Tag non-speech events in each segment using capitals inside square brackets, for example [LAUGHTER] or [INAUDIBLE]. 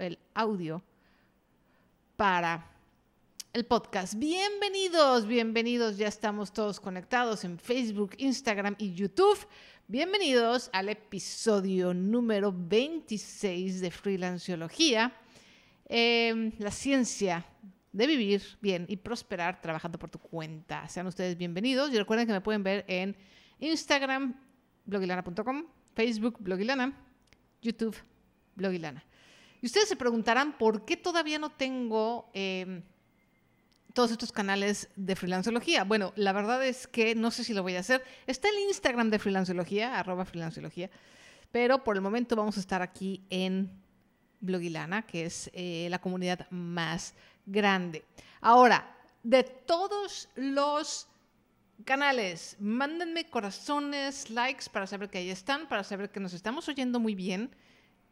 el audio para el podcast. Bienvenidos, bienvenidos, ya estamos todos conectados en Facebook, Instagram y YouTube. Bienvenidos al episodio número 26 de Freelanceología, eh, la ciencia de vivir bien y prosperar trabajando por tu cuenta. Sean ustedes bienvenidos y recuerden que me pueden ver en Instagram, blogilana.com, Facebook, blogilana, YouTube, blogilana. Y ustedes se preguntarán por qué todavía no tengo em, todos estos canales de freelanceología. Bueno, la verdad es que no sé si lo voy a hacer. Está el Instagram de freelanceología, arroba freelanceología, pero por el momento vamos a estar aquí en Blogilana, que es eh, la comunidad más grande. Ahora, de todos los canales, mándenme corazones, likes para saber que ahí están, para saber que nos estamos oyendo muy bien.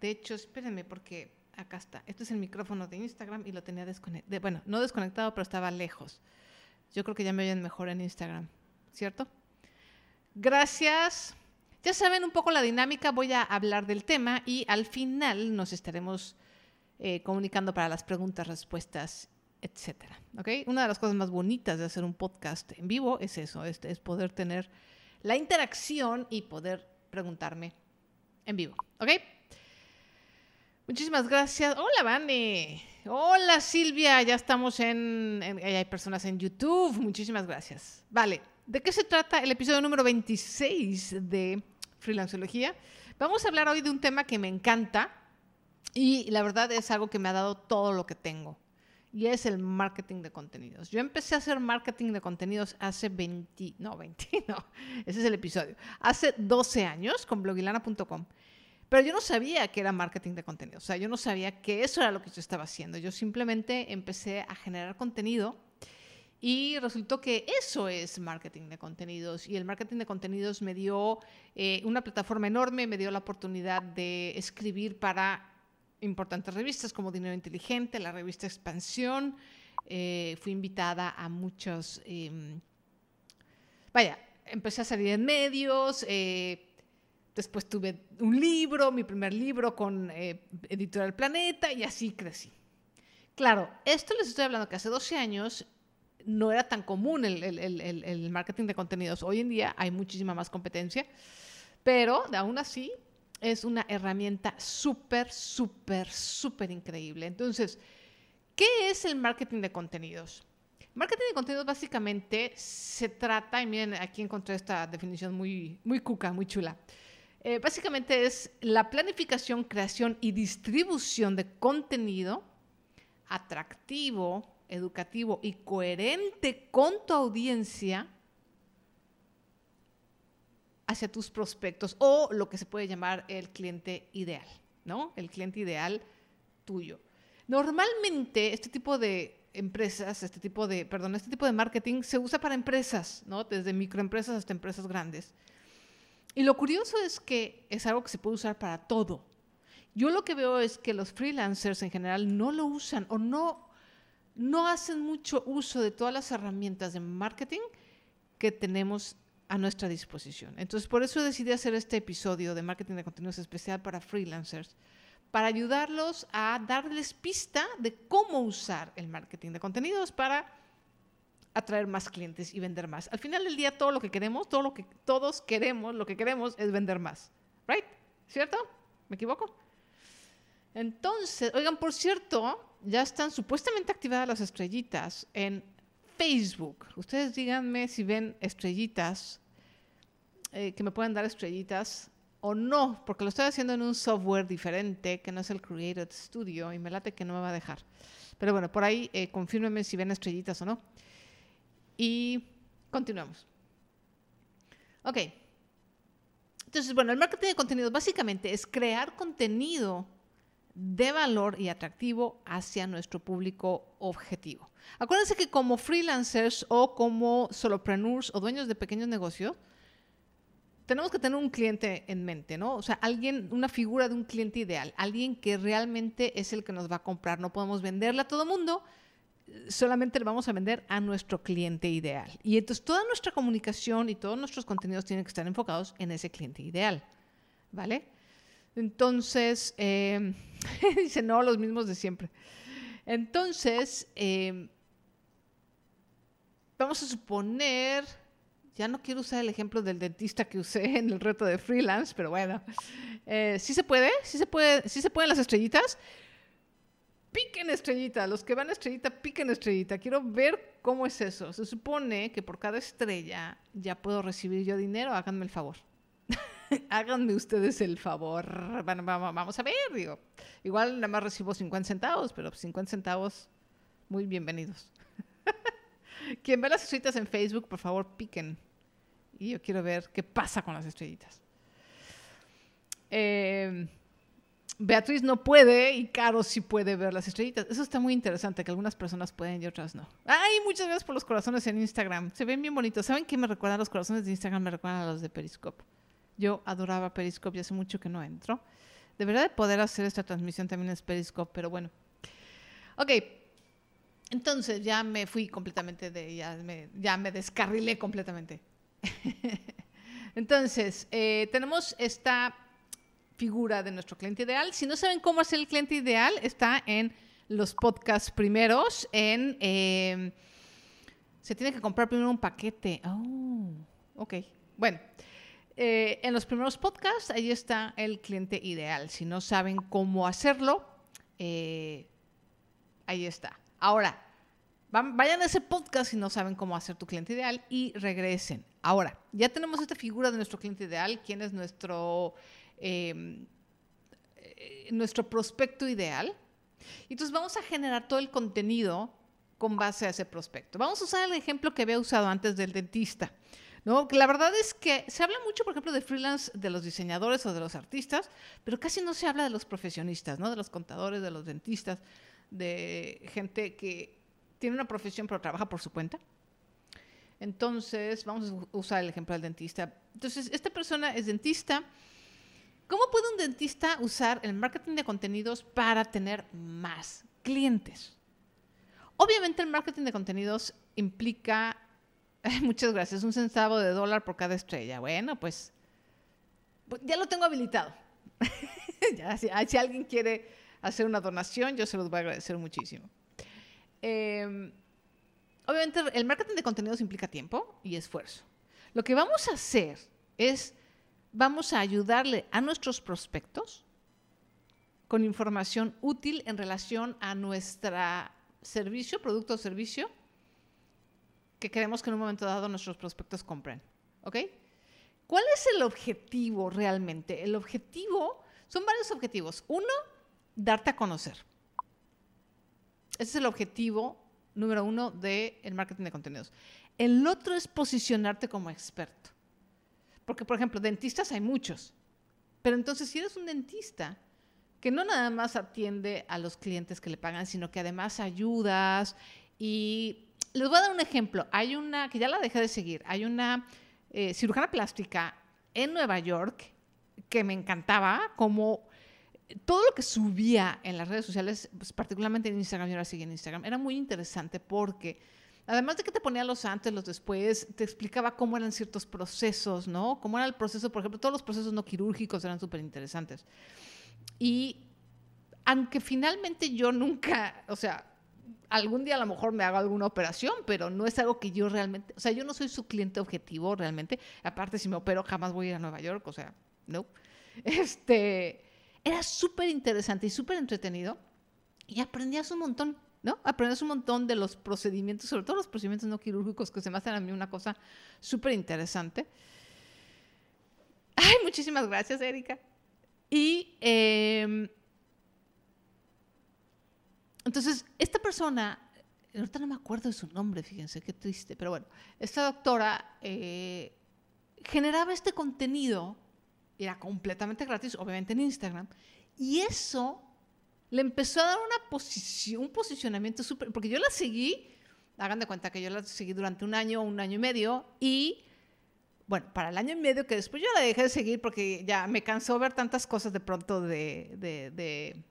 De hecho, espérenme porque acá está. Este es el micrófono de Instagram y lo tenía desconectado. Bueno, no desconectado, pero estaba lejos. Yo creo que ya me oyen mejor en Instagram, ¿cierto? Gracias. Ya saben un poco la dinámica, voy a hablar del tema y al final nos estaremos eh, comunicando para las preguntas, respuestas, etcétera. ¿Ok? Una de las cosas más bonitas de hacer un podcast en vivo es eso, es, es poder tener la interacción y poder preguntarme en vivo. ¿Ok? Muchísimas gracias. Hola, Vane. Hola, Silvia. Ya estamos en, Hay personas en YouTube. Muchísimas gracias. Vale. ¿De qué se trata el episodio número 26 de Freelanceología? Vamos a hablar hoy de un tema que me encanta y la verdad es algo que me ha dado todo lo que tengo. Y es el marketing de contenidos. Yo empecé a hacer marketing de contenidos hace 20, no, 20, [LAUGHS] no, ese es el episodio. Hace 12 años con blogilana.com. Pero yo no sabía que era marketing de contenido, o sea, yo no sabía que eso era lo que yo estaba haciendo. Yo simplemente empecé a generar contenido y resultó que eso es marketing de contenidos. Y el marketing de contenidos me dio eh, una plataforma enorme, me dio la oportunidad de escribir para importantes revistas como Dinero Inteligente, la revista Expansión. Eh, fui invitada a muchos... Em, vaya, empecé a salir en medios. Eh, Después tuve un libro, mi primer libro con eh, Editorial Planeta y así crecí. Claro, esto les estoy hablando que hace 12 años no era tan común el, el, marketing de contenidos. Hoy en día hay muchísima más competencia, pero aún así es una herramienta súper, súper, súper increíble. Entonces, ¿qué es el marketing de contenidos? Marketing de contenidos básicamente se trata, y miren, aquí encontré esta definición muy, muy cuca, muy chula. Eh, básicamente es la planificación, creación y distribución de contenido atractivo, educativo y coherente con tu audiencia hacia tus prospectos o lo que se puede llamar el cliente ideal, ¿no? El cliente ideal tuyo. Normalmente este tipo de empresas, este tipo de, perdón, este tipo de marketing se usa para empresas, ¿no? Desde microempresas hasta empresas grandes. Y lo curioso es que es algo que se puede usar para todo. Yo lo que veo es que los freelancers en general no lo usan o no, no hacen mucho uso de todas las herramientas de marketing que tenemos a nuestra disposición. Entonces, por eso decidí hacer este episodio de marketing de contenidos especial para freelancers, para ayudarlos a darles pista de cómo usar el marketing de contenidos para atraer más clientes y vender más. Al final del día, todo lo que queremos, todo lo que todos queremos, lo que queremos es vender más. ¿Right? ¿Cierto? ¿Me equivoco? Entonces, oigan, por cierto, ya están supuestamente activadas las estrellitas en Facebook. Ustedes díganme si ven estrellitas, eh, que me pueden dar estrellitas o no, porque lo estoy haciendo en un software diferente que no es el Created Studio y me late que no me va a dejar. Pero bueno, por ahí eh, confírmenme si ven estrellitas o no. Y continuamos. Ok. Entonces, bueno, el marketing de contenido básicamente es crear contenido de valor y atractivo hacia nuestro público objetivo. Acuérdense que como freelancers o como solopreneurs o dueños de pequeños negocios, tenemos que tener un cliente en mente, ¿no? O sea, alguien, una figura de un cliente ideal, alguien que realmente es el que nos va a comprar. No podemos venderle a todo mundo, solamente le vamos a vender a nuestro cliente ideal. Y entonces toda nuestra comunicación y todos nuestros contenidos tienen que estar enfocados en ese cliente ideal. ¿Vale? Entonces, eh, [LAUGHS] dice, no, los mismos de siempre. Entonces, eh, vamos a suponer, ya no quiero usar el ejemplo del dentista que usé [LAUGHS] en el reto de freelance, pero bueno, eh, sí se puede, sí se puede, sí se pueden las estrellitas. Piquen estrellita, los que van a estrellita, piquen estrellita. Quiero ver cómo es eso. Se supone que por cada estrella ya puedo recibir yo dinero, háganme el favor. [LAUGHS] háganme ustedes el favor. Vamos a ver, digo. Igual nada más recibo 50 centavos, pero 50 centavos, muy bienvenidos. [LAUGHS] Quien ve las estrellitas en Facebook, por favor, piquen. Y yo quiero ver qué pasa con las estrellitas. Eh, Beatriz no puede y Caro sí puede ver las estrellitas. Eso está muy interesante, que algunas personas pueden y otras no. Ay, muchas gracias por los corazones en Instagram. Se ven bien bonitos. ¿Saben qué me recuerdan los corazones de Instagram? Me recuerdan a los de Periscope. Yo adoraba Periscope y hace mucho que no entro. Debería de poder hacer esta transmisión también en Periscope, pero bueno. Ok, entonces ya me fui completamente de, ya me, ya me descarrilé completamente. [LAUGHS] Entonces, eh, tenemos esta figura de nuestro cliente ideal. Si no saben cómo hacer el cliente ideal, está en los podcasts primeros, en... Em, se tiene que comprar primero un paquete. Oh, ok. Bueno, eh, en los primeros podcasts, ahí está el cliente ideal. Si no saben cómo hacerlo, eh, ahí está. Ahora, vayan a ese podcast si no saben cómo hacer tu cliente ideal y regresen. Ahora, ya tenemos esta figura de nuestro cliente ideal, quién es nuestro, eh, nuestro prospecto ideal. Entonces vamos a generar todo el contenido con base a ese prospecto. Vamos a usar el ejemplo que había usado antes del dentista. ¿no? la verdad es que se habla mucho, por ejemplo, de freelance de los diseñadores o de los artistas, pero casi no se habla de los profesionistas, ¿no? de los contadores, de los dentistas, de gente que tiene una profesión pero trabaja por su cuenta. Entonces, vamos a usar el ejemplo del dentista. Entonces, esta persona es dentista. ¿Cómo puede un dentista usar el marketing de contenidos para tener más clientes? Obviamente el marketing de contenidos implica, [LAUGHS] muchas gracias, un centavo de dólar por cada estrella. Bueno, pues, pues ya lo tengo habilitado. [LAUGHS] ya, si, si alguien quiere hacer una donación, yo se los voy a agradecer muchísimo. Em, obviamente el marketing de contenidos implica tiempo y esfuerzo. Lo que vamos a hacer es, vamos a ayudarle a nuestros prospectos con información útil en relación a nuestro servicio, producto o servicio que queremos que en un momento dado nuestros prospectos compren. ¿Ok? ¿Cuál es el objetivo realmente? El objetivo, son varios objetivos. Uno, darte a conocer. Ese es el objetivo número uno del marketing de contenidos. El otro es posicionarte como experto. Porque, por ejemplo, dentistas hay muchos. Pero entonces, si eres un dentista que no nada más atiende a los clientes que le pagan, sino que además ayudas y... Les voy a dar un ejemplo. Hay una, que ya la dejé de seguir, hay una eh, cirujana plástica en Nueva York que me encantaba como todo lo que subía en las redes sociales, pues, particularmente en Instagram, yo ahora sigue en Instagram, era muy interesante porque además de que te ponía los antes, los después, te explicaba cómo eran ciertos procesos, ¿no? Cómo era el proceso, por ejemplo, todos los procesos no quirúrgicos eran súper interesantes. Y aunque finalmente yo nunca, o sea, algún día a lo mejor me hago alguna operación, pero no es algo que yo realmente, o sea, yo no soy su cliente objetivo realmente. Aparte, si me opero, jamás voy a ir a Nueva York, o sea, no. Este, era súper interesante y súper entretenido y aprendías un montón, ¿no? Aprendías un montón de los procedimientos, sobre todo los procedimientos no quirúrgicos, que se me hacen a mí una cosa súper interesante. Ay, muchísimas gracias, Erika. Y em, entonces, esta persona, ahorita no me acuerdo de su nombre, fíjense, qué triste, pero bueno, esta doctora eh, generaba este contenido era completamente gratis, obviamente en Instagram, y eso le empezó a dar una posición, un posicionamiento súper, porque yo la seguí, hagan de cuenta que yo la seguí durante un año, un año y medio, y bueno, para el año y medio que después yo la dejé de seguir porque ya me cansó ver tantas cosas de pronto de, de, de,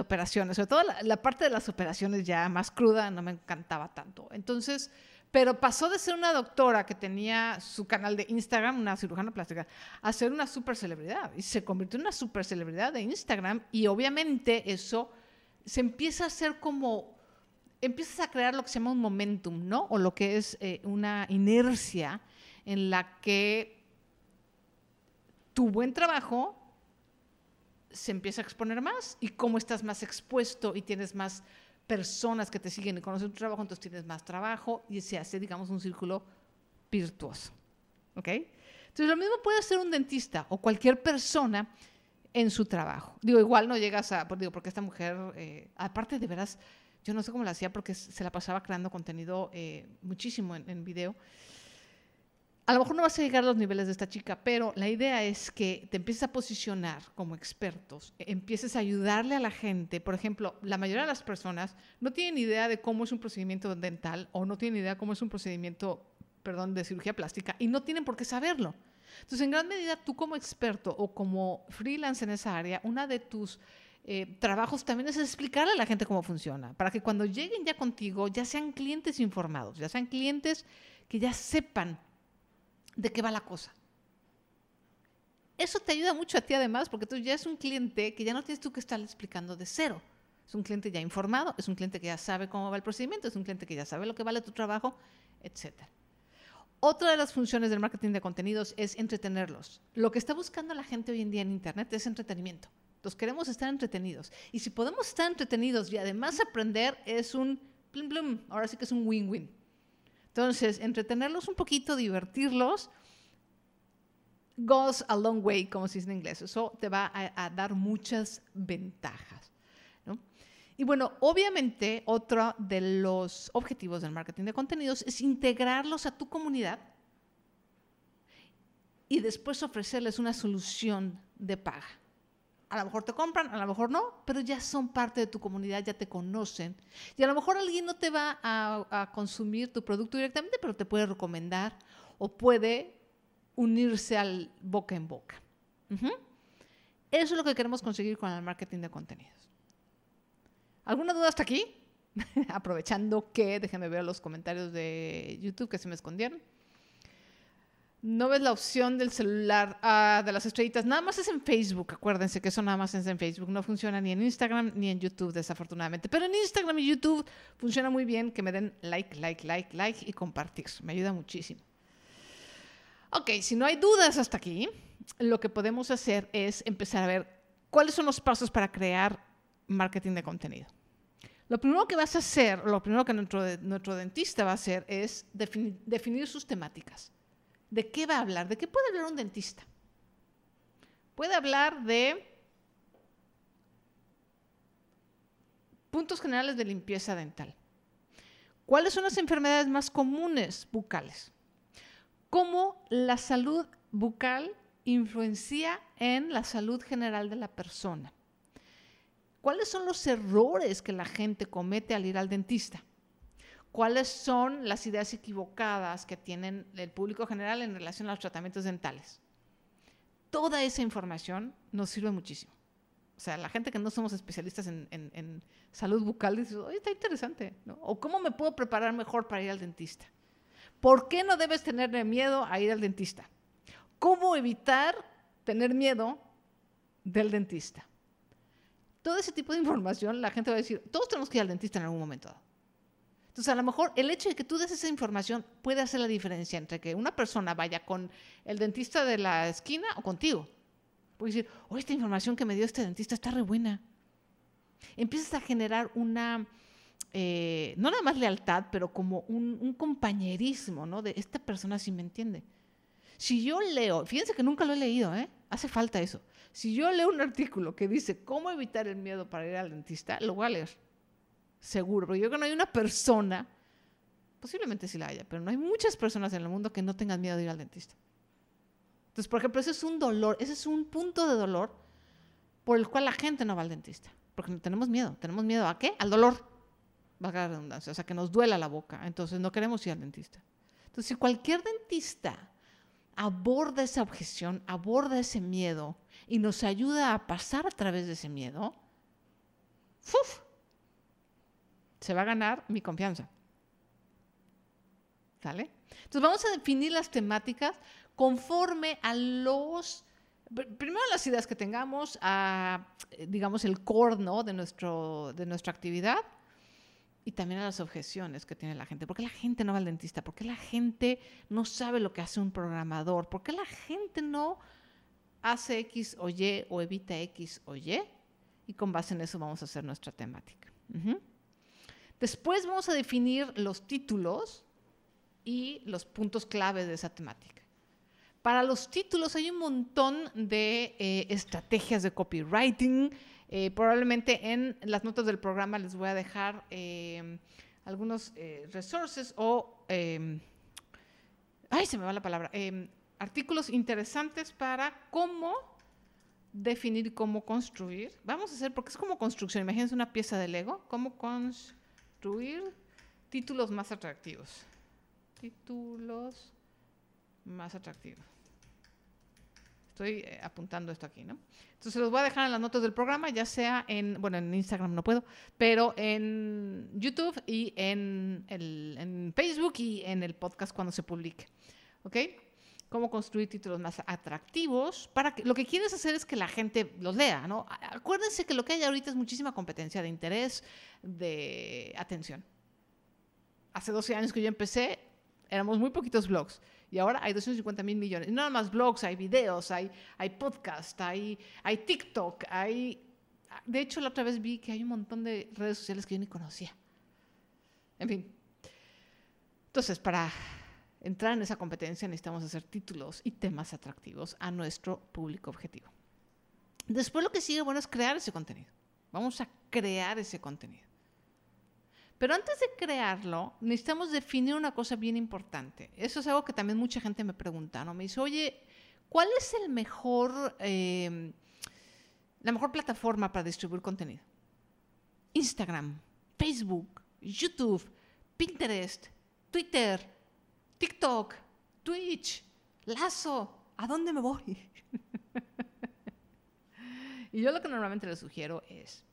operaciones, sobre todo la, la, parte de las operaciones ya más cruda no me encantaba tanto. Entonces, Pero pasó de ser una doctora que tenía su canal de Instagram, una cirujana plástica, a ser una super celebridad. Y se convirtió en una super celebridad de Instagram. Y obviamente eso se empieza a hacer como, empiezas a crear lo que se llama un momentum, ¿no? O lo que es eh, una inercia en la que tu buen trabajo se empieza a exponer más y como estás más expuesto y tienes más personas que te siguen y conocen tu trabajo, entonces tienes más trabajo y se hace, digamos, un círculo virtuoso. ¿Ok? Entonces, lo mismo puede hacer un dentista o cualquier persona en su trabajo. Digo, igual no llegas a, digo, porque esta mujer, eh, aparte de veras, yo no sé cómo la hacía porque se la pasaba creando contenido eh, muchísimo en, en video a lo mejor no vas a llegar a los niveles de esta chica, pero la idea es que te empieces a posicionar como expertos, empieces a ayudarle a la gente. Por ejemplo, la mayoría de las personas no tienen idea de cómo es un procedimiento dental o no tienen idea de cómo es un procedimiento, perdón, de cirugía plástica y no tienen por qué saberlo. Entonces, en gran medida, tú como experto o como freelance en esa área, una de tus eh, trabajos también es explicarle a la gente cómo funciona, para que cuando lleguen ya contigo ya sean clientes informados, ya sean clientes que ya sepan de qué va la cosa. Eso te ayuda mucho a ti además, porque tú ya es un cliente que ya no tienes tú que estar explicando de cero. Es un cliente ya informado, es un cliente que ya sabe cómo va el procedimiento, es un cliente que ya sabe lo que vale tu trabajo, etc. Otra de las funciones del marketing de contenidos es entretenerlos. Lo que está buscando la gente hoy en día en Internet es entretenimiento. Entonces queremos estar entretenidos. Y si podemos estar entretenidos y además aprender, es un plum plum. Ahora sí que es un win-win. Entonces, entretenerlos un poquito, divertirlos, goes a long way, como se dice en inglés. Eso te va a, dar muchas ventajas. Y bueno, obviamente, otro de los objetivos del marketing de contenidos es integrarlos a tu comunidad y después ofrecerles una solución de paga a lo mejor te compran, a lo mejor no, pero ya son parte de tu comunidad, ya te conocen. Y a lo mejor alguien no te va a, consumir tu producto directamente, pero te puede recomendar o puede unirse al boca en boca. Eso es lo que queremos conseguir con el marketing de contenidos. ¿Alguna duda hasta aquí? [LAUGHS] Aprovechando que, déjenme ver los comentarios de YouTube que se me escondieron. No ves la opción del celular ah, de las estrellitas. Nada más es en Facebook. Acuérdense que eso nada más es en Facebook. No funciona ni en Instagram ni en YouTube, desafortunadamente. Pero en Instagram y YouTube funciona muy bien que me den like, like, like, like y compartir. Me ayuda muchísimo. Ok, si no hay dudas hasta aquí, lo que podemos hacer es empezar a ver cuáles son los pasos para crear marketing de contenido. Lo primero que vas a hacer, lo primero que nuestro, nuestro dentista va a hacer es definir sus temáticas. ¿De qué va a hablar? ¿De qué puede hablar un dentista? Puede hablar de puntos generales de limpieza dental. ¿Cuáles son las enfermedades más comunes bucales? ¿Cómo la salud bucal influencia en la salud general de la persona? ¿Cuáles son los errores que la gente comete al ir al dentista? Cuáles son las ideas equivocadas que tienen el público general en relación a los tratamientos dentales. Toda esa información nos sirve muchísimo. O sea, la gente que no somos especialistas en, salud bucal dice, oye, está interesante. O cómo me puedo preparar mejor para ir al dentista. ¿Por qué no debes tener miedo a ir al dentista? ¿Cómo evitar tener miedo del dentista? Todo ese tipo de información, la gente va a decir, todos tenemos que ir al dentista en algún momento dado. Entonces, a lo mejor el hecho de que tú des esa información puede hacer la diferencia entre que una persona vaya con el dentista de la esquina o contigo. Puede decir, oh, esta información que me dio este dentista está re buena. Empiezas a generar una, eh, no nada más lealtad, pero como un, compañerismo, ¿no? De esta persona sí me entiende. Si yo leo, fíjense que nunca lo he leído, ¿eh? Hace falta eso. Si yo leo un artículo que dice cómo evitar el miedo para ir al dentista, lo voy a leer seguro, porque yo creo que no hay una persona, posiblemente sí la haya, pero no hay muchas personas en el mundo que no tengan miedo de ir al dentista. Entonces, por ejemplo, ese es un dolor, ese es un punto de dolor por el cual la gente no va al dentista, porque tenemos miedo. ¿Tenemos miedo a qué? Al dolor, valga la redundancia, o sea, que nos duela la boca, entonces no queremos ir al dentista. Entonces, si cualquier dentista aborda esa objeción, aborda ese miedo y nos ayuda a pasar a través de ese miedo, ¡fuf! Se va a ganar mi confianza. ¿Sale? Entonces vamos a definir las temáticas conforme a los, primero las ideas que tengamos, a, digamos, el core ¿no? de, nuestro, de nuestra actividad y también a las objeciones que tiene la gente. ¿Por qué la gente no va al dentista? ¿Por qué la gente no sabe lo que hace un programador? ¿Por qué la gente no hace X o Y o evita X o Y? Y con base en eso vamos a hacer nuestra temática. Después vamos a definir los títulos y los puntos clave de esa temática. Para los títulos hay un montón de eh, estrategias de copywriting, eh, probablemente en las notas del programa les voy a dejar eh, algunos eh, resources o, ay, se me va la palabra, artículos interesantes para cómo definir cómo construir. Vamos a hacer, porque es como construcción, imagínense una pieza de Lego, cómo construir títulos más atractivos. Títulos más atractivos. Estoy eh, apuntando esto aquí, ¿no? Entonces los voy a dejar en las notas del programa, ya sea en, bueno, en Instagram no puedo, pero en YouTube y en, el, en Facebook y en el podcast cuando se publique. ¿Ok? Cómo construir títulos más atractivos para que lo que quieres hacer es que la gente los lea, ¿no? Acuérdense que lo que hay ahorita es muchísima competencia de interés, de atención. Hace 12 años que yo empecé, éramos muy poquitos blogs. Y ahora hay 250 mil millones. No nada más blogs, hay videos, hay, hay podcast, hay, hay TikTok, hay... De hecho, la otra vez vi que hay un montón de redes sociales que yo ni conocía. En fin. Entonces, para entrar en esa competencia necesitamos hacer títulos y temas atractivos a nuestro público objetivo. Después lo que sigue, bueno, es crear ese contenido. Vamos a crear ese contenido. Pero antes de crearlo, necesitamos definir una cosa bien importante. Eso es algo que también mucha gente me pregunta, ¿no? Me dice, oye, ¿cuál es el mejor, eh, la mejor plataforma para distribuir contenido? Instagram, Facebook, YouTube, Pinterest, Twitter, TikTok, Twitch, Lazo. ¿A dónde me voy? [LAUGHS] y yo lo que normalmente les sugiero es,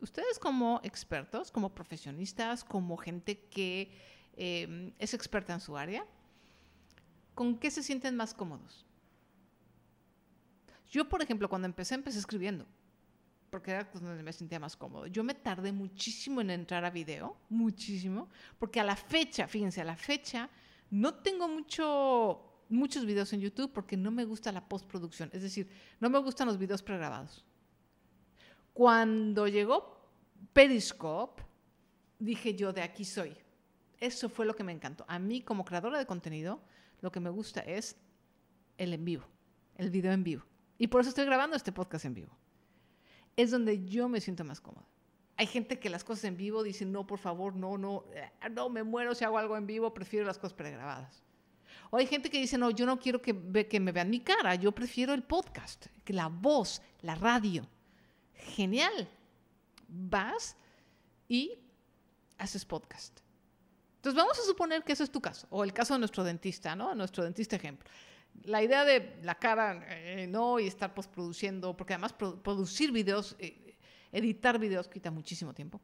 ustedes como expertos, como profesionistas, como gente que em, es experta en su área, ¿con qué se sienten más cómodos? Yo, por ejemplo, cuando empecé, empecé escribiendo, porque era donde me sentía más cómodo. Yo me tardé muchísimo en entrar a video, muchísimo, porque a la fecha, fíjense, a la fecha, no tengo mucho, muchos videos en YouTube porque no me gusta la postproducción, es decir, no me gustan los videos pregrabados. Cuando llegó Periscope, dije yo, de aquí soy. Eso fue lo que me encantó. A mí, como creadora de contenido, lo que me gusta es el en vivo, el video en vivo. Y por eso estoy grabando este podcast en vivo. Es donde yo me siento más cómoda. Hay gente que las cosas en vivo dicen, no, por favor, no, no, eh, no, me muero si hago algo en vivo, prefiero las cosas pregrabadas. O hay gente que dice, no, yo no quiero que, que me vean mi cara, yo prefiero el podcast, que la voz, la radio genial. Vas y haces podcast. Entonces vamos a suponer que ese es tu caso, o el caso de nuestro dentista, ¿no? Nuestro dentista ejemplo. La idea de la cara, eh, no, y estar postproduciendo, porque además producir videos, eh, editar videos quita muchísimo tiempo.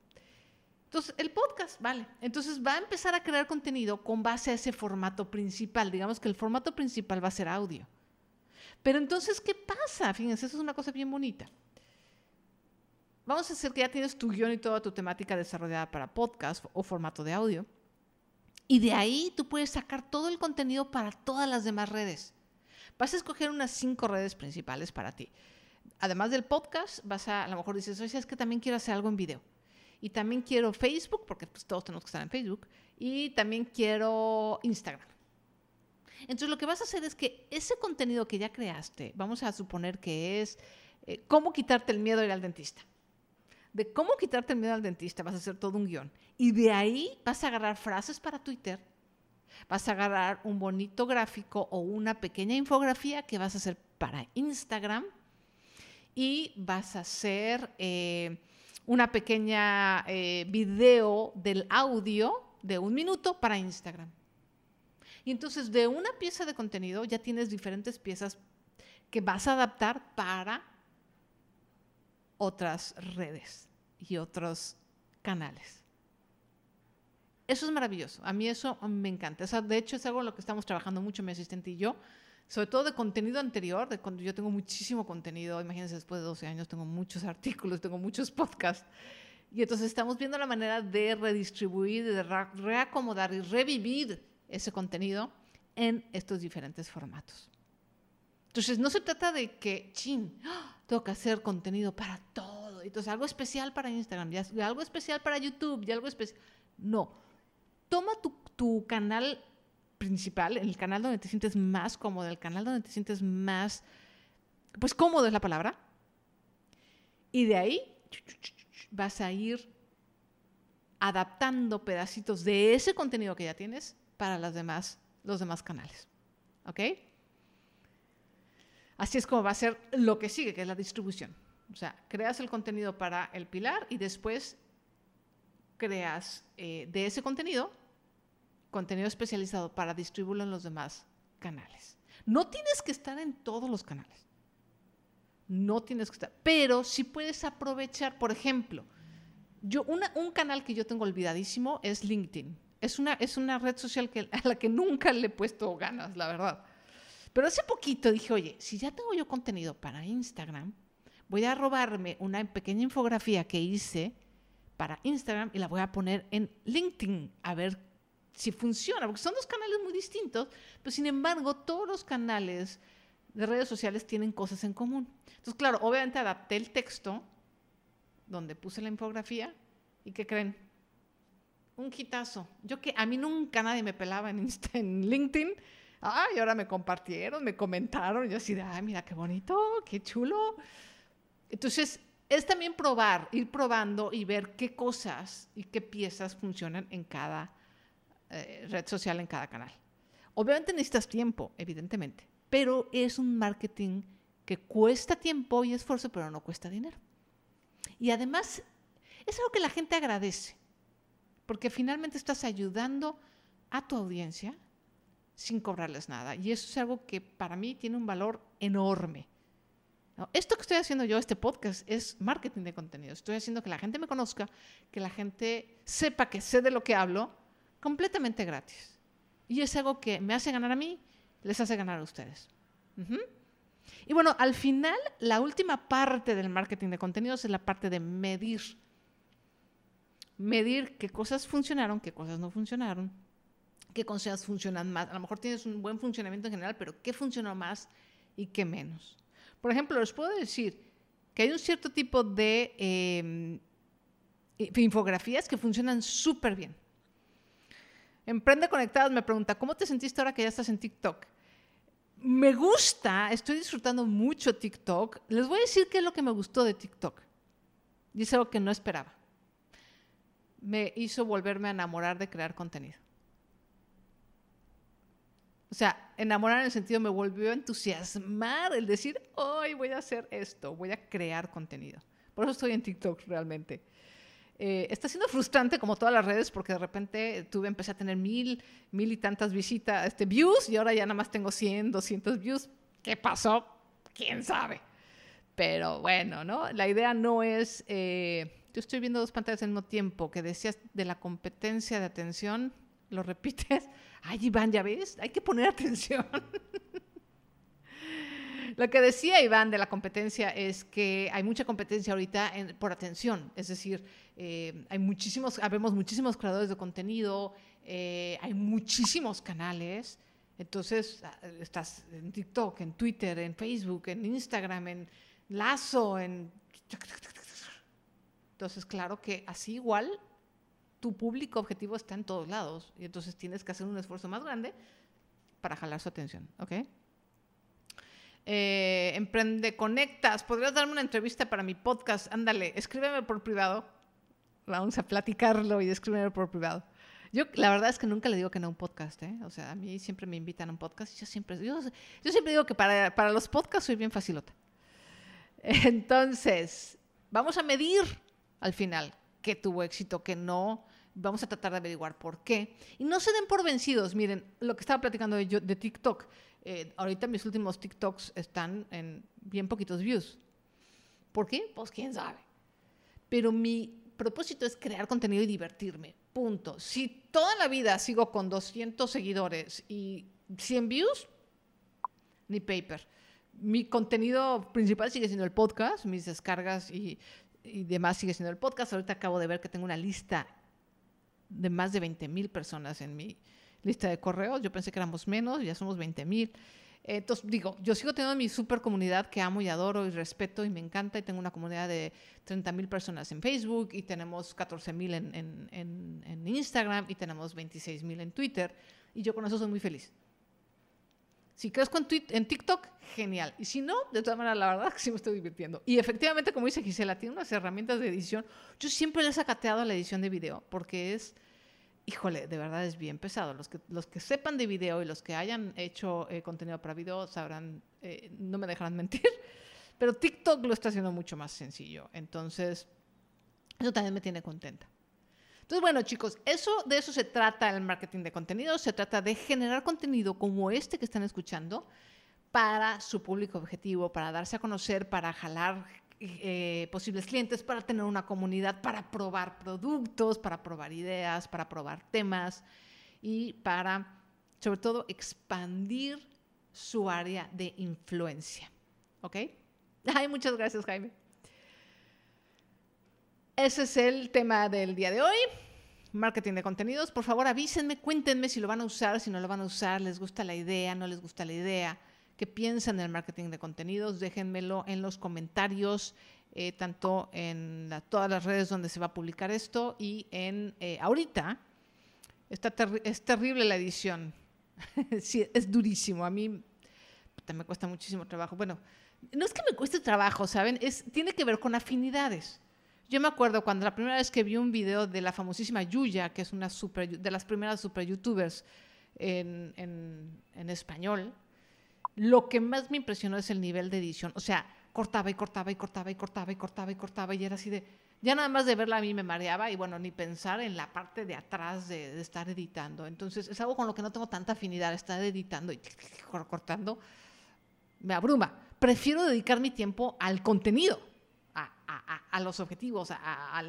Entonces, el podcast, vale. Entonces va a empezar a crear contenido con base a ese formato principal. Digamos que el formato principal va a ser audio. Pero entonces, ¿qué pasa? Fíjense, eso es una cosa bien bonita vamos a hacer que ya tienes tu guion y toda tu temática desarrollada para podcast o formato de audio. Y de ahí tú puedes sacar todo el contenido para todas las demás redes. Vas a escoger unas cinco redes principales para ti. Además del podcast, vas a, a lo mejor dices, oye, es que también quiero hacer algo en video. Y también quiero Facebook, porque pues, todos tenemos que estar en Facebook. Y también quiero Instagram. Entonces lo que vas a hacer es que ese contenido que ya creaste, vamos a suponer que es eh, cómo quitarte el miedo a ir al dentista de cómo quitarte el miedo al dentista, vas a hacer todo un guion. Y de ahí vas a agarrar frases para Twitter, vas a agarrar un bonito gráfico o una pequeña infografía que vas a hacer para Instagram y vas a hacer eh, una pequeña eh, video del audio de un minuto para Instagram. Y entonces de una pieza de contenido ya tienes diferentes piezas que vas a adaptar para otras redes y otros canales. Eso es maravilloso. A mí eso me encanta. de hecho, es algo en lo que estamos trabajando mucho mi asistente y yo. Sobre todo de contenido anterior, de cuando yo tengo muchísimo contenido. Imagínense, después de 12 años tengo muchos [LAUGHS] artículos, tengo muchos podcasts. Y entonces estamos viendo la manera de redistribuir, de reacomodar y revivir ese contenido en estos diferentes formatos. Entonces, no se trata de que, chin, ¡ah! tengo que hacer contenido para todo. Entonces, algo especial para Instagram, y algo especial para YouTube, y algo especial. No. Toma tu, tu canal principal, el canal donde te sientes más cómodo, el canal donde te sientes más, pues cómodo es la palabra. Y de ahí vas a ir adaptando pedacitos de ese contenido que ya tienes para las demás, los demás canales. ¿Ok? Así es como va a ser lo que sigue, que es la distribución. O sea, creas el contenido para el pilar y después creas eh, de ese contenido contenido especializado para distribuirlo en los demás canales. No tienes que estar en todos los canales. No tienes que estar. Pero si puedes aprovechar, por ejemplo, yo, un canal que yo tengo olvidadísimo es LinkedIn. Es una, es una red social que, a la que nunca le he puesto ganas, la verdad. Pero hace poquito dije, oye, si ya tengo yo contenido para Instagram, voy a robarme una pequeña infografía que hice para Instagram y la voy a poner en LinkedIn a ver si funciona, porque son dos canales muy distintos, pero sin embargo todos los canales de redes sociales tienen cosas en común. Entonces, claro, obviamente adapté el texto donde puse la infografía y ¿qué creen? Un quitazo. Yo que a mí nunca nadie me pelaba en, en LinkedIn. Ay, ahora me compartieron, me comentaron. Yo así de, ay, mira qué bonito, qué chulo. Entonces, es también probar, ir probando y ver qué cosas y qué piezas funcionan en cada eh, red social, en cada canal. Obviamente necesitas tiempo, evidentemente, pero es un marketing que cuesta tiempo y esfuerzo, pero no cuesta dinero. Y además es algo que la gente agradece, porque finalmente estás ayudando a tu audiencia sin cobrarles nada. Y eso es algo que para mí tiene un valor enorme. Esto que estoy haciendo yo, este podcast, es marketing de contenido. Estoy haciendo que la gente me conozca, que la gente sepa que sé de lo que hablo, completamente gratis. Y es algo que me hace ganar a mí, les hace ganar a ustedes. Y bueno, al final, la última parte del marketing de contenidos es la parte de medir. Medir qué cosas funcionaron, qué cosas no funcionaron, qué cosas funcionan más. A lo mejor tienes un buen funcionamiento en general, pero qué funcionó más y qué menos. Por ejemplo, les puedo decir que hay un cierto tipo de em, infografías que funcionan súper bien. Emprende Conectados me pregunta, ¿cómo te sentiste ahora que ya estás en TikTok? Me gusta, estoy disfrutando mucho TikTok. Les voy a decir qué es lo que me gustó de TikTok. Es algo que no esperaba. Me hizo volverme a enamorar de crear contenido. O sea, enamorar en el sentido me volvió a entusiasmar el decir, hoy voy a hacer esto, voy a crear contenido. Por eso estoy en TikTok realmente. Eh, está siendo frustrante como todas las redes porque de repente tuve, empecé a tener mil, mil y tantas visitas, este, views y ahora ya nada más tengo 100, 200 views. ¿Qué pasó? ¿Quién sabe? Pero bueno, ¿no? La idea no es... Eh, yo estoy viendo dos pantallas al mismo tiempo que decías de la competencia de atención. ¿Lo repites? [LAUGHS] Ay, Iván, ya ves, hay que poner [LAUGHS] atención. Lo que decía Iván de la competencia es que hay mucha competencia ahorita por atención, es decir, eh, hay muchísimos, habemos muchísimos creadores de contenido, eh, hay muchísimos canales, entonces ah, estás en TikTok, en Twitter, en Facebook, en Instagram, en Lazo, en... Entonces, claro que así igual tu público objetivo está en todos lados. Y entonces tienes que hacer un esfuerzo más grande para jalar su atención, ¿ok? Eh, emprende Conectas, ¿podrías darme una entrevista para mi podcast? Ándale, escríbeme por privado. Vamos a platicarlo y escríbeme por privado. Yo la verdad es que nunca le digo que no a un podcast, ¿eh? O sea, a mí siempre me invitan a un podcast y yo siempre, yo, siempre digo que para, para los podcasts soy bien facilota. [LAUGHS] Entonces, vamos a medir al final qué tuvo éxito, qué no. Vamos a tratar de averiguar por qué. Y no se den por vencidos. Miren, lo que estaba platicando de, de TikTok. Eh, ahorita mis últimos TikToks están en bien poquitos views. ¿Por qué? Pues quién sabe. Pero mi propósito es crear contenido y divertirme. Punto. Si toda la vida sigo con 200 seguidores y 100 views, ni paper. Mi contenido principal sigue siendo el podcast, mis descargas y, y demás sigue siendo el podcast. Ahorita acabo de ver que tengo una lista de más de 20 mil personas en mi lista de correos. Yo pensé que éramos menos, ya somos 20 mil. Entonces, digo, yo sigo teniendo mi super comunidad que amo y adoro y respeto y me encanta. Y tengo una comunidad de 30 mil personas en Facebook y tenemos 14 mil en, en, en, Instagram y tenemos 26 mil en Twitter. Y yo con eso soy muy feliz. Si crezco en, en TikTok, genial. Y si no, de todas maneras, la verdad que sí me estoy divirtiendo. Y efectivamente, como dice Gisela, tiene unas herramientas de edición. Yo siempre les he acateado la edición de video porque es híjole, de verdad es bien pesado. Los que, los que sepan de video y los que hayan hecho eh, contenido para video sabrán, eh, no me dejarán [LAUGHS] mentir, pero TikTok lo está haciendo mucho más sencillo. Entonces, eso también me tiene contenta. Entonces, bueno, chicos, eso, de eso se trata el marketing de contenido. Se trata de generar contenido como este que están escuchando para su público objetivo, para darse a conocer, para jalar eh, posibles clientes, para tener una comunidad, para probar productos, para probar ideas, para probar temas y para, sobre todo, expandir su área de influencia. ¿Ok? Ay, muchas gracias, Jaime. Ese es el tema del día de hoy. Marketing de contenidos. Por favor, avísenme, cuéntenme si lo van a usar, si no lo van a usar, les gusta la idea, no les gusta la idea qué piensan del marketing de contenidos, déjenmelo en los comentarios, eh, tanto en todas las redes donde se va a publicar esto y en eh, ahorita. Está es terrible la edición. [LAUGHS] sí, es durísimo. A mí me cuesta muchísimo trabajo. Bueno, no es que me cueste trabajo, ¿saben? Es, tiene que ver con afinidades. Yo me acuerdo cuando la primera vez que vi un video de la famosísima Yuya, que es una super, de las primeras super youtubers en, en, en español, lo que más me impresionó es el nivel de edición. O sea, cortaba y cortaba y cortaba y cortaba y cortaba y cortaba y era así de... Ya nada más de verla a mí me mareaba y bueno, ni pensar en la parte de atrás de, estar editando. Entonces es algo con lo que no tengo tanta afinidad, estar editando y [LAUGHS] cortando me abruma. Prefiero dedicar mi tiempo al contenido, a, los objetivos, a,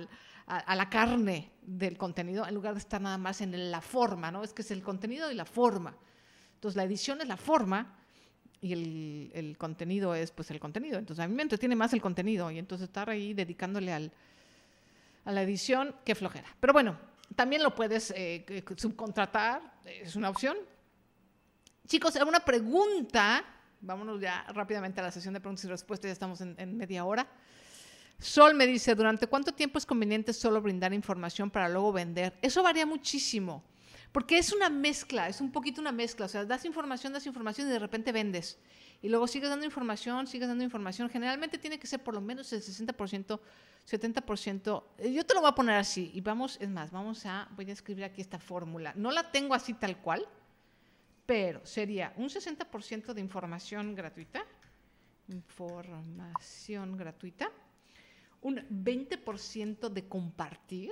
la carne del contenido, en lugar de estar nada más en la forma, ¿no? Es que es el contenido y la forma. Entonces la edición es la forma y el, contenido es pues el contenido. Entonces a mí me entretiene más el contenido y entonces estar ahí dedicándole al, a la edición, qué flojera. Pero bueno, también lo puedes eh, subcontratar, es una opción. Chicos, ¿alguna pregunta? Vámonos ya rápidamente a la sesión de preguntas y respuestas, ya estamos en, en media hora. Sol me dice, ¿durante cuánto tiempo es conveniente solo brindar información para luego vender? Eso varía muchísimo. Porque es una mezcla, es un poquito una mezcla. O sea, das información, das información y de repente vendes. Y luego sigues dando información, sigues dando información. Generalmente tiene que ser por lo menos el 60%, 70%. Yo te lo voy a poner así. Y vamos, es más, vamos a, voy a escribir aquí esta fórmula. No la tengo así tal cual, pero sería un 60% de información gratuita. Información gratuita. Un 20% de compartir.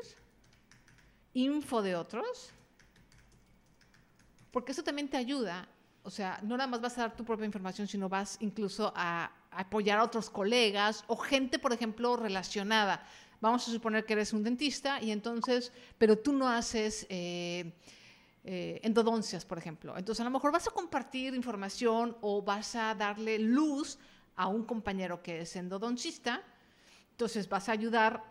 Info de otros porque eso también te ayuda. O sea, no nada más vas a dar tu propia información, sino vas incluso a, apoyar a otros colegas o gente, por ejemplo, relacionada. Vamos a suponer que eres un dentista y entonces, pero tú no haces eh, eh, endodoncias, por ejemplo. Entonces, a lo mejor vas a compartir información o vas a darle luz a un compañero que es endodoncista. Entonces, vas a ayudar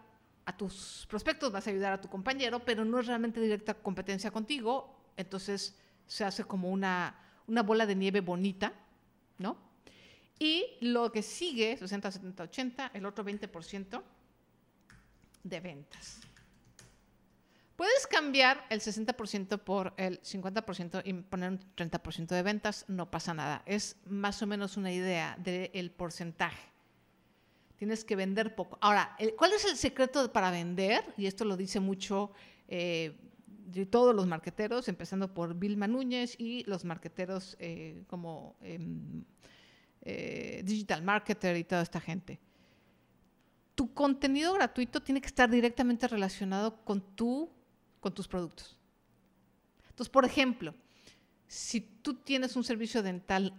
a tus prospectos, vas a ayudar a tu compañero, pero no es realmente directa competencia contigo. Entonces, se hace como una, una bola de nieve bonita, ¿no? Y lo que sigue, 60, 70, 80, el otro 20% de ventas. Puedes cambiar el 60% por el 50% y poner un 30% de ventas, no pasa nada. Es más o menos una idea del porcentaje. Tienes que vender poco. Ahora, ¿cuál es el secreto para vender? Y esto lo dice mucho eh, de todos los marqueteros, empezando por Vilma Núñez y los marqueteros eh, como em, eh, Digital Marketer y toda esta gente. Tu contenido gratuito tiene que estar directamente relacionado con, tu, con tus productos. Entonces, por ejemplo, si tú tienes un servicio dental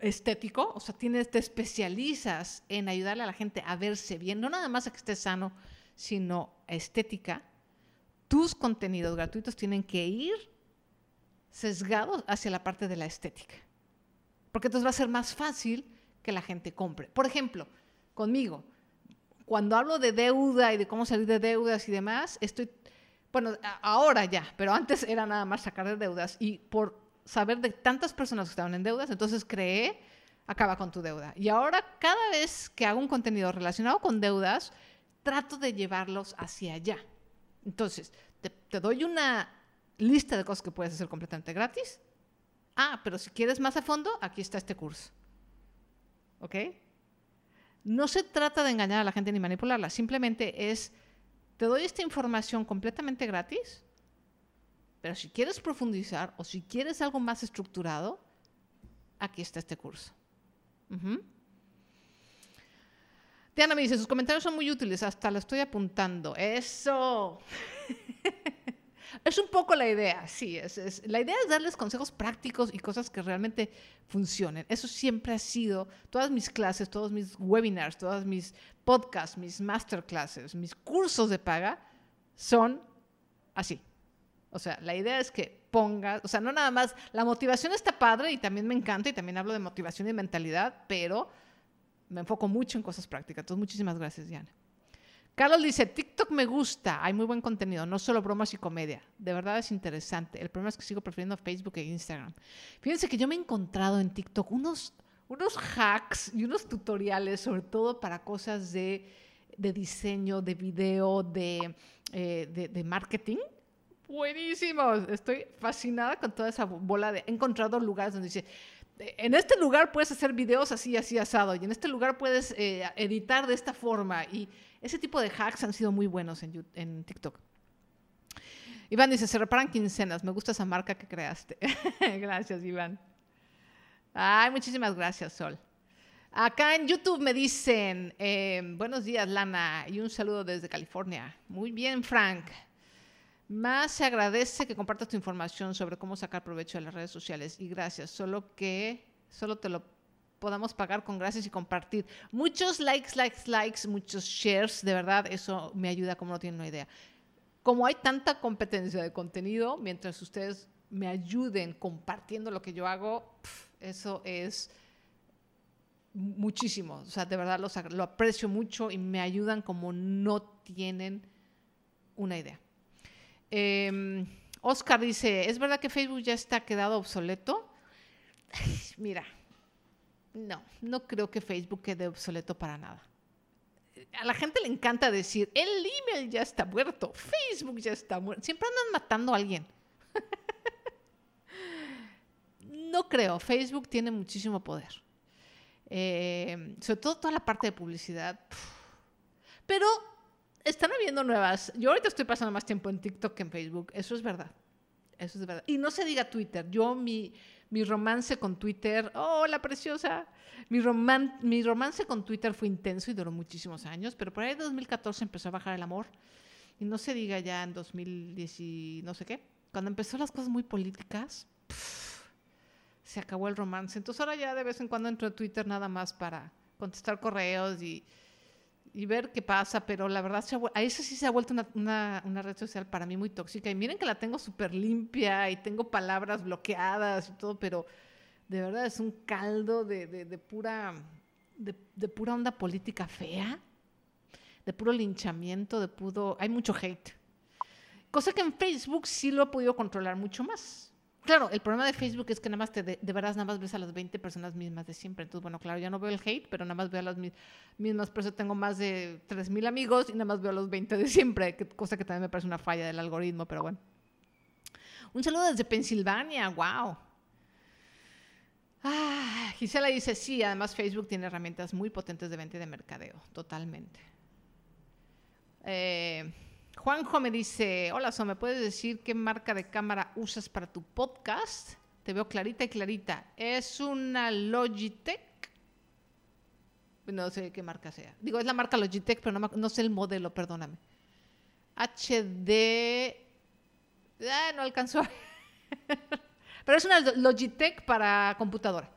estético, o sea, tienes, te especializas en ayudarle a la gente a verse bien, no nada más a que esté sano, sino estética, tus contenidos gratuitos tienen que ir sesgados hacia la parte de la estética. Porque entonces va a ser más fácil que la gente compre. Por ejemplo, conmigo, cuando hablo de deuda y de cómo salir de deudas y demás, estoy, bueno, ahora ya, pero antes era nada más sacar de deudas y por saber de tantas personas que estaban en deudas, entonces creé Acaba con tu deuda. Y ahora cada vez que hago un contenido relacionado con deudas, trato de llevarlos hacia allá. Entonces, te, doy una lista de cosas que puedes hacer completamente gratis. Ah, pero si quieres más a fondo, aquí está este curso. ¿Ok? No se trata de engañar a la gente ni manipularla, simplemente es, te doy esta información completamente gratis, pero si quieres profundizar o si quieres algo más estructurado, aquí está este curso. Diana me dice, sus comentarios son muy útiles, hasta lo estoy apuntando. Eso. [LAUGHS] es un poco la idea, sí. Es, la idea es darles consejos prácticos y cosas que realmente funcionen. Eso siempre ha sido, todas mis clases, todos mis webinars, todas mis podcasts, mis masterclasses, mis cursos de paga son así. O sea, la idea es que pongas, o sea, no nada más, la motivación está padre y también me encanta y también hablo de motivación y mentalidad, pero me enfoco mucho en cosas prácticas. Muchísimas gracias, Diana. Carlos dice, TikTok me gusta, hay muy buen contenido, no solo bromas y comedia. De verdad es interesante. El problema es que sigo prefiriendo Facebook e Instagram. Fíjense que yo me he encontrado en TikTok unos, unos hacks y unos tutoriales, sobre todo para cosas de, diseño, de video, de, eh, de, de marketing buenísimos. Estoy fascinada con toda esa bola de... He encontrado lugares donde dice, en este lugar puedes hacer videos así, así asado, y en este lugar puedes eh, editar de esta forma. Y ese tipo de hacks han sido muy buenos en, TikTok. Iván dice, se reparan quincenas. Me gusta esa marca que creaste. [LAUGHS] gracias, Iván. Ay, muchísimas gracias, Sol. Acá en YouTube me dicen, eh, buenos días, Lana, y un saludo desde California. Muy bien, Frank. Más se agradece que compartas tu información sobre cómo sacar provecho de las redes sociales y gracias, solo que solo te lo podamos pagar con gracias y compartir. Muchos likes, likes, likes, muchos shares, de verdad, eso me ayuda como no tienen una idea. Como hay tanta competencia de contenido, mientras ustedes me ayuden compartiendo lo que yo hago, eso es muchísimo. O sea, de verdad lo aprecio mucho y me ayudan como no tienen una idea. Eh, Oscar dice, ¿es verdad que Facebook ya está quedado obsoleto? Mira, no, no creo que Facebook quede obsoleto para nada. A la gente le encanta decir, el email ya está muerto, Facebook ya está muerto. Siempre andan matando a alguien. [LAUGHS] no creo, Facebook tiene muchísimo poder. Eh, sobre todo toda la parte de publicidad. Pero están habiendo nuevas. Yo ahorita estoy pasando más tiempo en TikTok que en Facebook. Eso es verdad. Eso es verdad. Y no se diga Twitter. Yo, mi, mi romance con Twitter, oh, la preciosa. Mi, mi romance con Twitter fue intenso y duró muchísimos años, pero por ahí en 2014 empezó a bajar el amor. Y no se diga ya en 2010 y no sé qué. Cuando empezó las cosas muy políticas, se acabó el romance. Entonces ahora ya de vez en cuando entro a Twitter nada más para contestar correos y y ver qué pasa, pero la verdad, a eso sí se ha vuelto una, una, red social para mí muy tóxica. Y miren que la tengo súper limpia y tengo palabras bloqueadas y todo, pero de verdad es un caldo de, de, pura, de, de, pura onda política fea, de puro linchamiento, de puro... Hay mucho hate. Cosa que en Facebook sí lo he podido controlar mucho más Claro, el problema de Facebook es que nada más te de, veras nada más ves a las 20 personas mismas de siempre. Entonces, bueno, claro, ya no veo el hate, pero nada más veo a las mismas personas. Tengo más de 3.000 amigos y nada más veo a los 20 de siempre, cosa que también me parece una falla del algoritmo, pero bueno. Un saludo desde Pensilvania, wow. Ah, Gisela dice, sí, además Facebook tiene herramientas muy potentes de venta y de mercadeo, totalmente. Eh, Juanjo me dice, hola, So, ¿me puedes decir qué marca de cámara usas para tu podcast? Te veo clarita y clarita. Es una Logitech. No sé qué marca sea. Digo, es la marca Logitech, pero no, sé el modelo, perdóname. HD... Ah, no alcanzó. [LAUGHS] pero es una Logitech para computadora.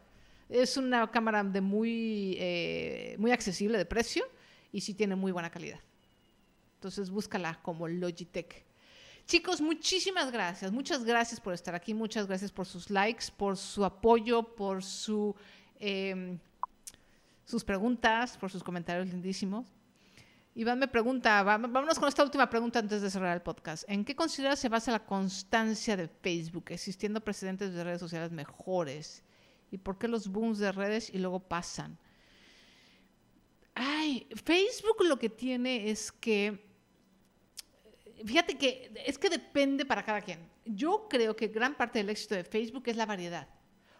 Es una cámara de muy, eh, muy accesible de precio y sí tiene muy buena calidad. Entonces búscala como Logitech. Chicos, muchísimas gracias. Muchas gracias por estar aquí. Muchas gracias por sus likes, por su apoyo, por su, em, sus preguntas, por sus comentarios lindísimos. Iván me pregunta, vámonos con esta última pregunta antes de cerrar el podcast. ¿En qué consideras se basa la constancia de Facebook, existiendo precedentes de redes sociales mejores? ¿Y por qué los booms de redes y luego pasan? Ay, Facebook lo que tiene es que, fíjate que es que depende para cada quien. Yo creo que gran parte del éxito de Facebook es la variedad.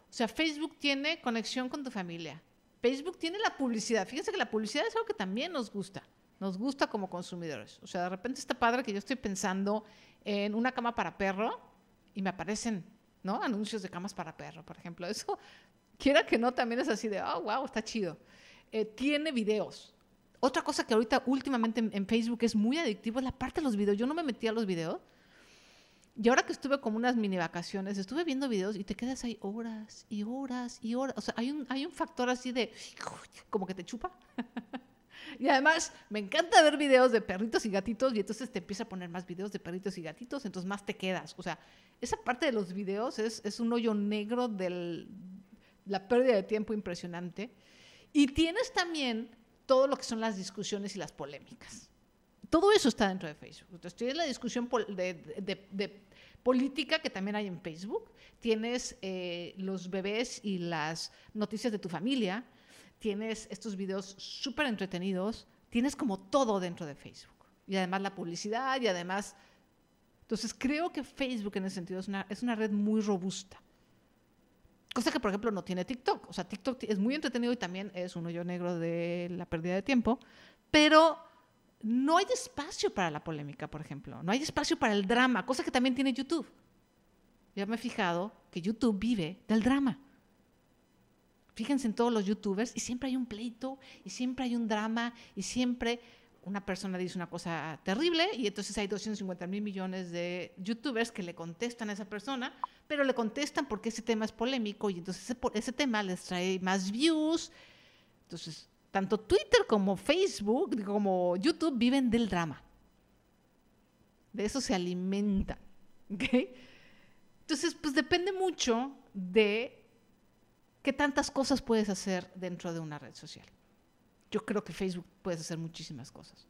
O sea, Facebook tiene conexión con tu familia. Facebook tiene la publicidad. Fíjense que la publicidad es algo que también nos gusta nos gusta como consumidores. O sea, de repente está padre que yo estoy pensando en una cama para perro y me aparecen, ¿no? Anuncios de camas para perro, por ejemplo. [LAUGHS] Eso, quiera que no, también es así de, oh, wow, está chido. Eh, tiene videos. Otra cosa que ahorita últimamente en, Facebook es muy adictivo es la parte de los videos. Yo no me metí a los videos. Y ahora que estuve como unas mini vacaciones, estuve viendo videos y te quedas ahí horas y horas y horas. O sea, hay un, hay un factor así de, [LAUGHS] como que te chupa. [LAUGHS] Y además, me encanta ver videos de perritos y gatitos y entonces te empieza a poner más videos de perritos y gatitos, entonces más te quedas. O sea, esa parte de los videos es, es un hoyo negro de la pérdida de tiempo impresionante. Y tienes también todo lo que son las discusiones y las polémicas. Todo eso está dentro de Facebook. Entonces, tienes la discusión de, política que también hay en Facebook. Tienes eh, los bebés y las noticias de tu familia tienes estos videos súper entretenidos, tienes como todo dentro de Facebook. Y además la publicidad y además... Entonces creo que Facebook en ese sentido es una, es una red muy robusta. Cosa que, por ejemplo, no tiene TikTok. O sea, TikTok es muy entretenido y también es un hoyo negro de la pérdida de tiempo, pero no hay espacio para la polémica, por ejemplo. No hay espacio para el drama, cosa que también tiene YouTube. Ya me he fijado que YouTube vive del drama. Fíjense en todos los youtubers y siempre hay un pleito y siempre hay un drama y siempre una persona dice una cosa terrible y entonces hay 250 mil millones de youtubers que le contestan a esa persona, pero le contestan porque ese tema es polémico y entonces ese, tema les trae más views. Entonces, tanto Twitter como Facebook, como YouTube viven del drama. De eso se alimentan. [LAUGHS] Entonces, pues depende mucho de ¿Qué tantas cosas puedes hacer dentro de una red social? Yo creo que Facebook puedes hacer muchísimas cosas.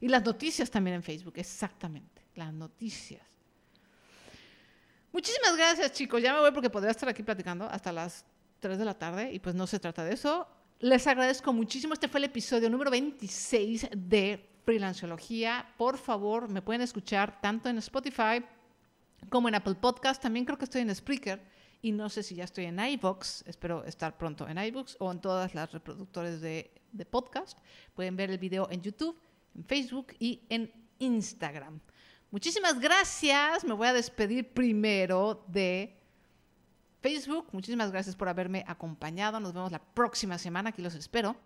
Y las noticias también en Facebook, exactamente, las noticias. Muchísimas gracias, chicos. Ya me voy porque podría estar aquí platicando hasta las 3 de la tarde y pues no se trata de eso. Les agradezco muchísimo. Este fue el episodio número 26 de Freelanceología. Por favor, me pueden escuchar tanto en Spotify como en Apple Podcast. También creo que estoy en Spreaker y no sé si ya estoy en iVoox, espero estar pronto en iVoox o en todas las reproductores de, de podcast. Pueden ver el video en YouTube, en Facebook y en Instagram. Muchísimas gracias. Me voy a despedir primero de Facebook. Muchísimas gracias por haberme acompañado. Nos vemos la próxima semana. Aquí los espero.